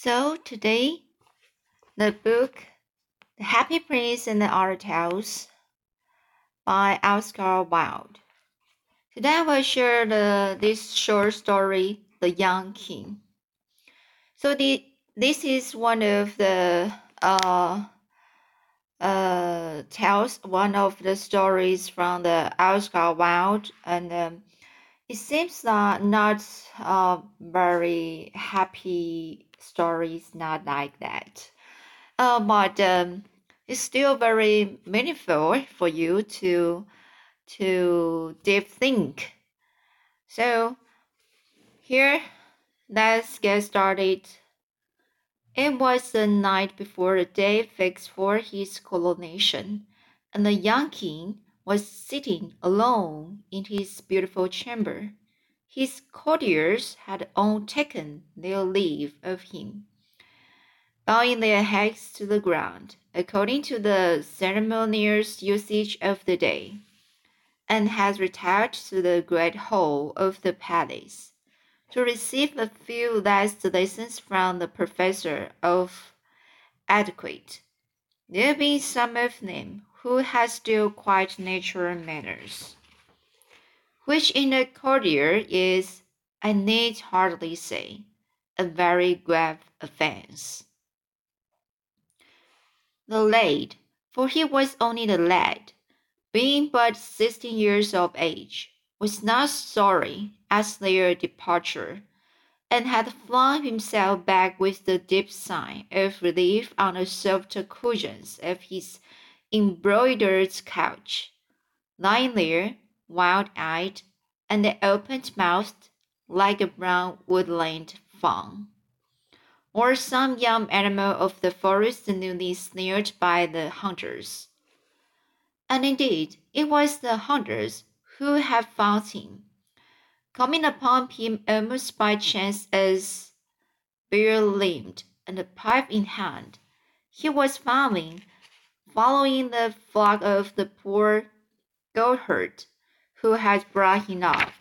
So today, the book The Happy Prince and the Other Tales by Oscar Wilde. Today I will share the, this short story, The Young King. So the, this is one of the uh, uh, tells one of the stories from the Oscar Wilde, and um, it seems that not uh, very happy stories, not like that. Uh, but um, it's still very meaningful for you to to deep think. So here, let's get started. It was the night before the day fixed for his coronation, and the young king was sitting alone in his beautiful chamber. His courtiers had all taken their leave of him, bowing their heads to the ground, according to the ceremonious usage of the day, and had retired to the great hall of the palace to receive a few last lessons from the professor of adequate. There being some of them who has still quite natural manners, which in a courtier is, I need hardly say, a very grave offence. The lad, for he was only the lad, being but sixteen years of age, was not sorry at their departure, and had flung himself back with the deep sigh of relief on the soft cushions of his embroidered couch, lying there, wild eyed and open mouthed like a brown woodland fawn, or some young animal of the forest newly snared by the hunters. And indeed, it was the hunters who had found him, coming upon him almost by chance as bare limbed and a pipe in hand. He was following following the flock of the poor goatherd who had brought him up,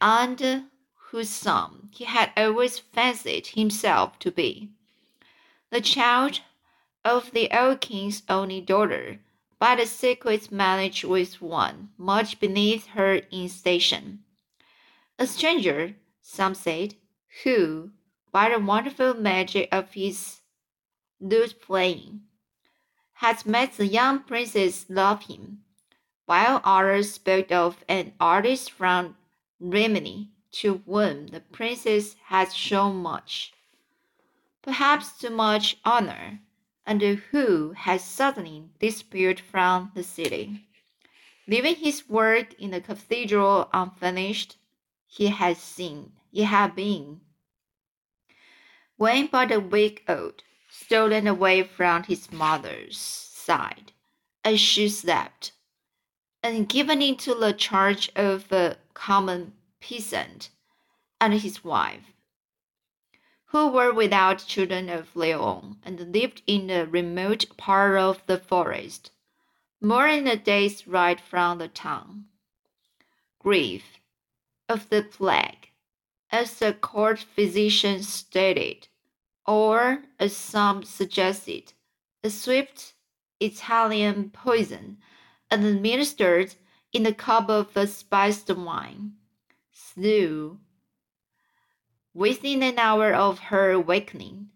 and whose son he had always fancied himself to be, the child of the old king's only daughter, by the secret marriage with one much beneath her in station. A stranger, some said, who, by the wonderful magic of his lute playing, had made the young princess love him, while others spoke of an artist from Rimini to whom the princess had shown much, perhaps too much honor, and who had suddenly disappeared from the city. Leaving his work in the cathedral unfinished, he had seen, he had been, when but a week old, stolen away from his mother's side as she slept, and given into the charge of a common peasant and his wife, who were without children of their own and lived in a remote part of the forest, more than a day's ride from the town. Grief of the plague, as the court physician stated, or, as some suggested, a swift Italian poison administered in a cup of spiced wine, slew, within an hour of her awakening,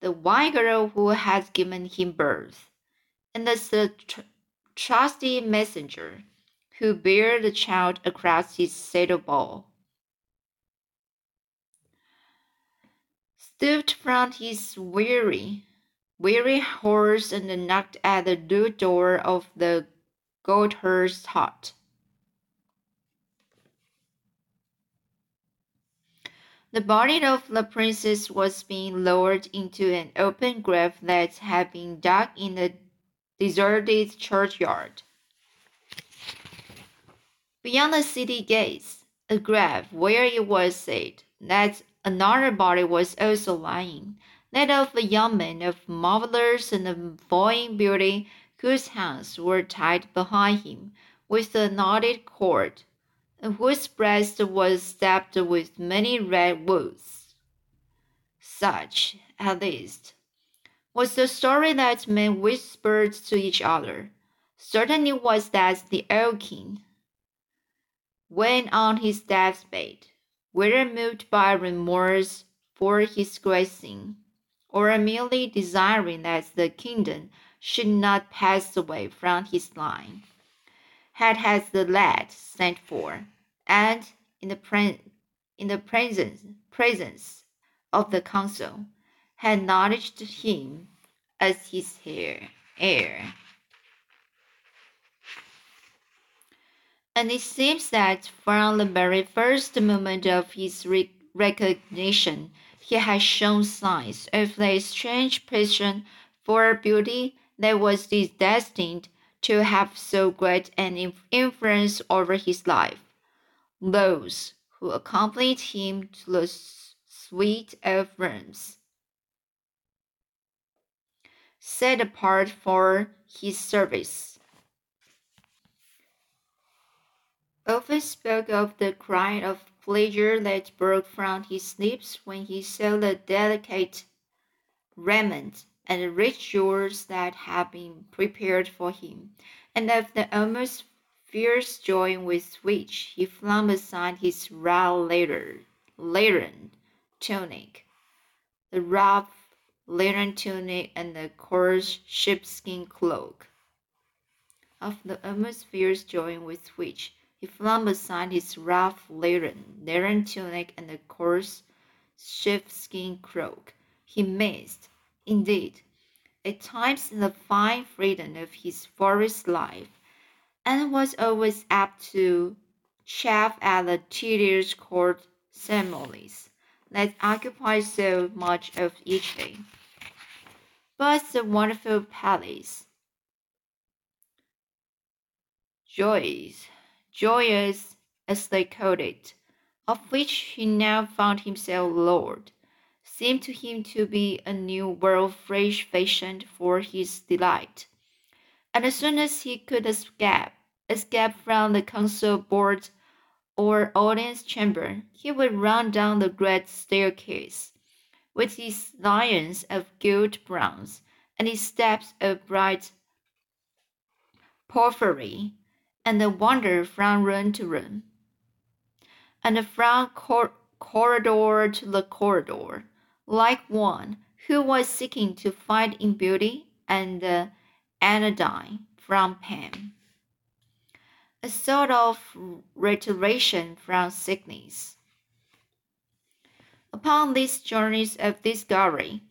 the wine girl who had given him birth, and the tr- trusty messenger who bare the child across his saddle-bow. Stooped from his weary, weary horse and knocked at the door of the goatherd's hut. The body of the princess was being lowered into an open grave that had been dug in the deserted churchyard. Beyond the city gates, a grave where it was said that Another body was also lying, that of a young man of marvelous and fine beauty, whose hands were tied behind him with a knotted cord, and whose breast was stabbed with many red wounds, such at least, was the story that men whispered to each other. Certain it was that the old king, when on his deathbed, whether moved by remorse for his great sin, or merely desiring that the kingdom should not pass away from his line, had had the lad sent for, and in the, pre- in the presence, presence of the council, had acknowledged him as his heir. heir. And it seems that from the very first moment of his re recognition, he had shown signs of a strange passion for beauty that was destined to have so great an influence over his life. Those who accompanied him to the suite of rooms set apart for his service often spoke of the cry of pleasure that broke from his lips when he saw the delicate raiment and rich jewels that had been prepared for him, and of the almost fierce joy with which he flung aside his raw leathern tunic, the rough leathern tunic and the coarse sheepskin cloak. Of the almost fierce joy with which he flung aside his rough leathern, leathern tunic and the coarse sheepskin cloak. He missed, indeed, at times the fine freedom of his forest life, and was always apt to chafe at the tedious court ceremonies that occupied so much of each day. But the wonderful palace, joys, Joyeuse as they called it, of which he now found himself lord, seemed to him to be a new world fresh fashioned for his delight. And as soon as he could escape, escape from the council board or audience chamber, he would run down the great staircase, with its lions of gilt bronze and its steps of bright porphyry, and wander from room to room, and from cor corridor to the corridor, like one who was seeking to find in beauty and the anodyne from pain, a sort of restoration from sickness. Upon these journeys of discovery,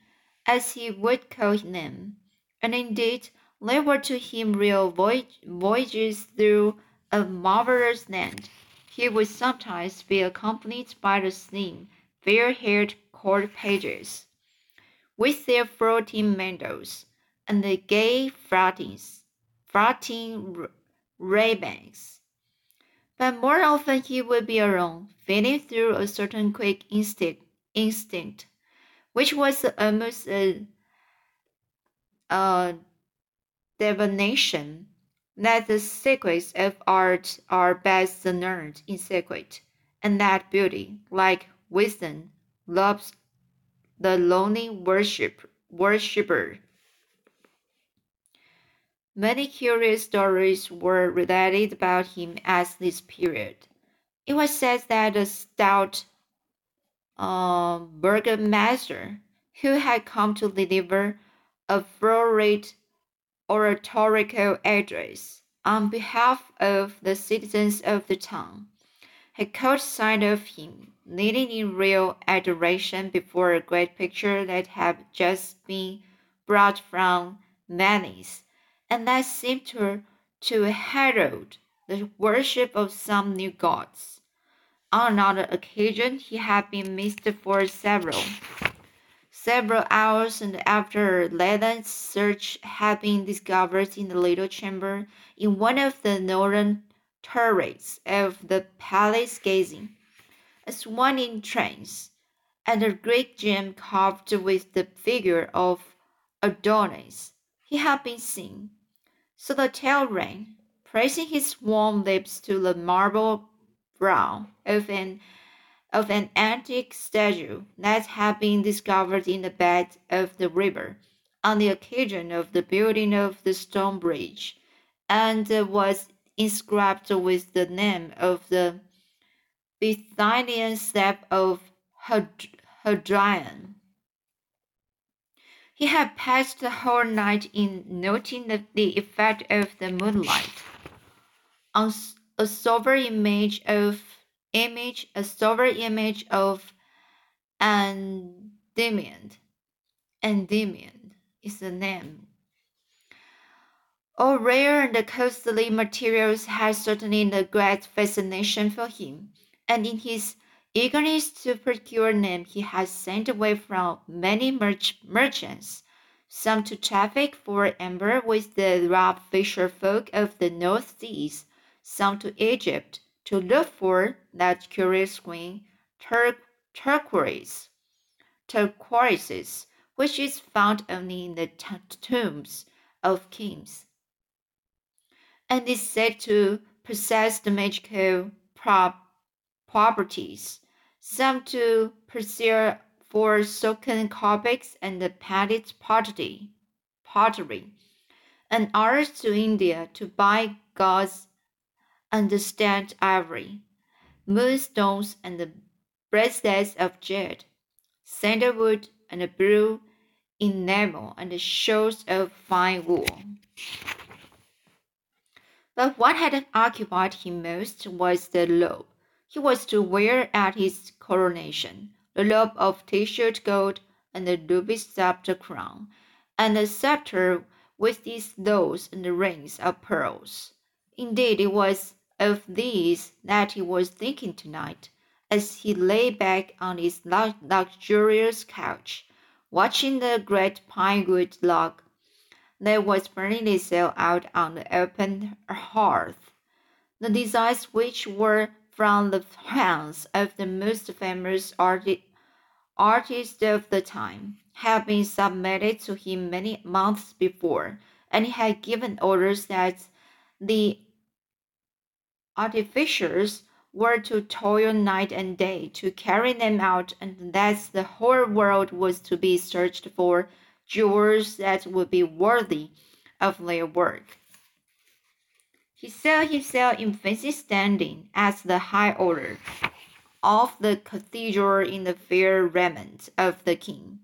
as he would call them, and indeed they were to him real voyages through a marvelous land. He would sometimes be accompanied by the slim, fair-haired court pages, with their floating mantles and the gay flattings, flaunting ribbons. But more often he would be alone, feeling through a certain quick instinct, instinct which was almost a, a divination that the secrets of art are best learned in secret, and that beauty, like wisdom, loves the lonely worship, worshipper. Many curious stories were related about him at this period. It was said that a stout uh, burgomaster who had come to deliver a florid oratorical address on behalf of the citizens of the town, had caught sight of him kneeling in real adoration before a great picture that had just been brought from Venice, and that seemed to, to herald the worship of some new gods. On another occasion, he had been missed for several Several hours and after Leland's search had been discovered in the little chamber in one of the northern turrets of the palace gazing, as one in trance, at a great gem carved with the figure of Adonis. He had been seen. So the tale ran, pressing his warm lips to the marble brow of an of an antique statue that had been discovered in the bed of the river on the occasion of the building of the stone bridge, and was inscribed with the name of the Bithynian step of Hadrian. He had passed the whole night in noting the, the effect of the moonlight on a silver image of image, a silver image of Endymion. Endymion is the name. All rare and costly materials had certainly a great fascination for him, and in his eagerness to procure them, he had sent away from many merch merchants, some to traffic for amber with the rough fisher folk of the North Seas, some to Egypt to look for that curious green tur turquoise, turquoises, which is found only in the tombs of kings, and is said to possess the magical prop properties some to Persia for silken carpets and painted pottery, pottery, and others to India to buy gauze and stamped ivory, moonstones and the bracelets of jade, sandalwood and blue enamel, and shoes of fine wool. But what had occupied him most was the robe he was to wear at his coronation, the robe of tissued gold and the ruby scepter crown, and the scepter with its laws and rings of pearls. Indeed, it was of these that he was thinking tonight, as he lay back on his luxurious couch, watching the great pine wood log that was burning itself out on the open hearth. The designs which were from the hands of the most famous arti of the time had been submitted to him many months before, and he had given orders that the artificers were to toil night and day to carry them out, and that the whole world was to be searched for jewels that would be worthy of their work. He saw himself in fancy standing as the high order of the cathedral in the fair raiment of the king,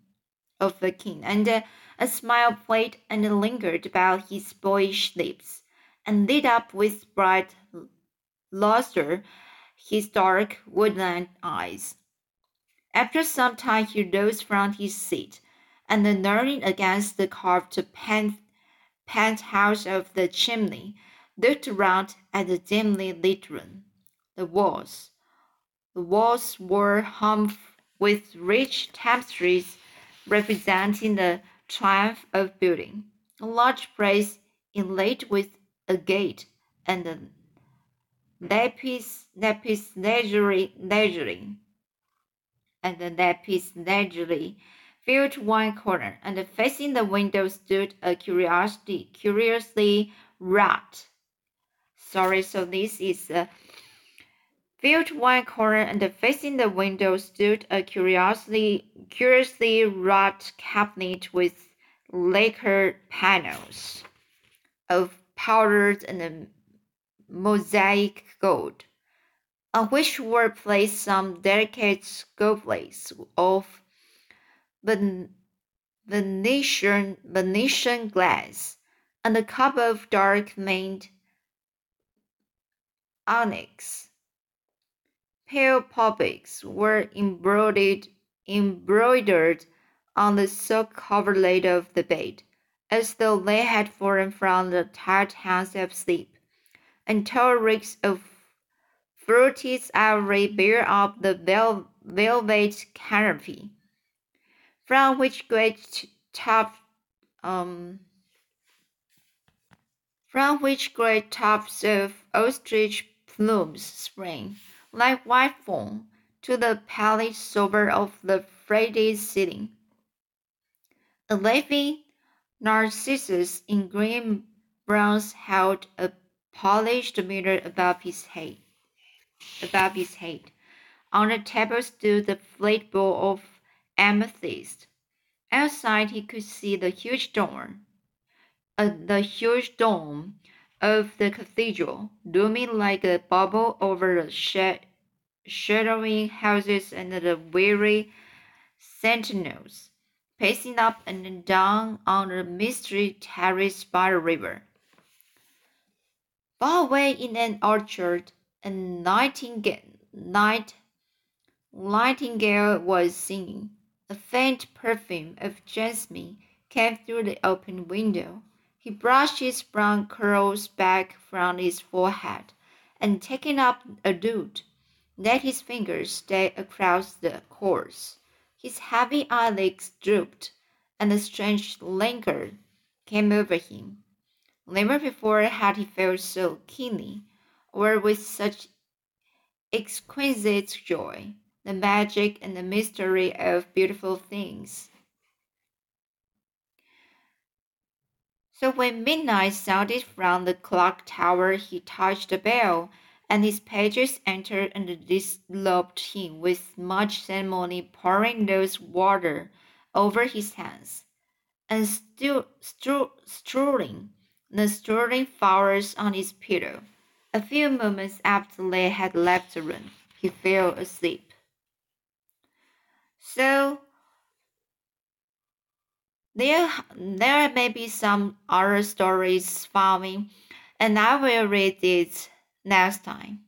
of the king, and a smile played and lingered about his boyish lips, and lit up with bright luster his dark woodland eyes. After some time he rose from his seat, and leaning against the carved pent penthouse of the chimney, looked around at the dimly lit room. The walls, the walls were hung with rich tapestries representing the triumph of building. A large place inlaid with agate and a lapis lapis lazuli and the lapis lazuli filled one corner, and facing the window stood a curiosity curiously wrought. Sorry, so this is a filled one corner and facing the window stood a curiously curiously wrought cabinet with lacquer panels of powdered and mosaic gold, on which were placed some delicate goblets of Venetian Venetian glass, and a cup of dark mint onyx. Pale poppies were embroidered, embroidered on the silk coverlet of the bed, as though they had fallen from the tight hands of sleep, and tall rings of fruited ivory bear up the vel velvet canopy, from which great top um, from which great tufts of ostrich plumes spring, like white foam, to the pallid silver of the freighted ceiling. A living narcissus in green bronze held a polished the mirror above his head. Above his head, On the table stood the flat bowl of amethyst. Outside, he could see the huge dome, uh, the huge dome of the cathedral, looming like a bubble over the sh- shadowing houses and the weary sentinels pacing up and down on the misty terrace by the river. Far away in an orchard, a nightingale, night, nightingale was singing. A faint perfume of jasmine came through the open window. He brushed his brown curls back from his forehead, and taking up a lute, let his fingers stay across the chords. His heavy eyelids drooped, and a strange languor came over him. Never before had he felt so keenly, or with such exquisite joy the magic and the mystery of beautiful things. So when midnight sounded from the clock tower, he touched the bell, and his pages entered and dislodged him with much ceremony, pouring rose water over his hands, and stru- strewing strewing flowers on his pillow. A few moments after they had left the room, he fell asleep. So there, there may be some other stories following, and I will read it next time.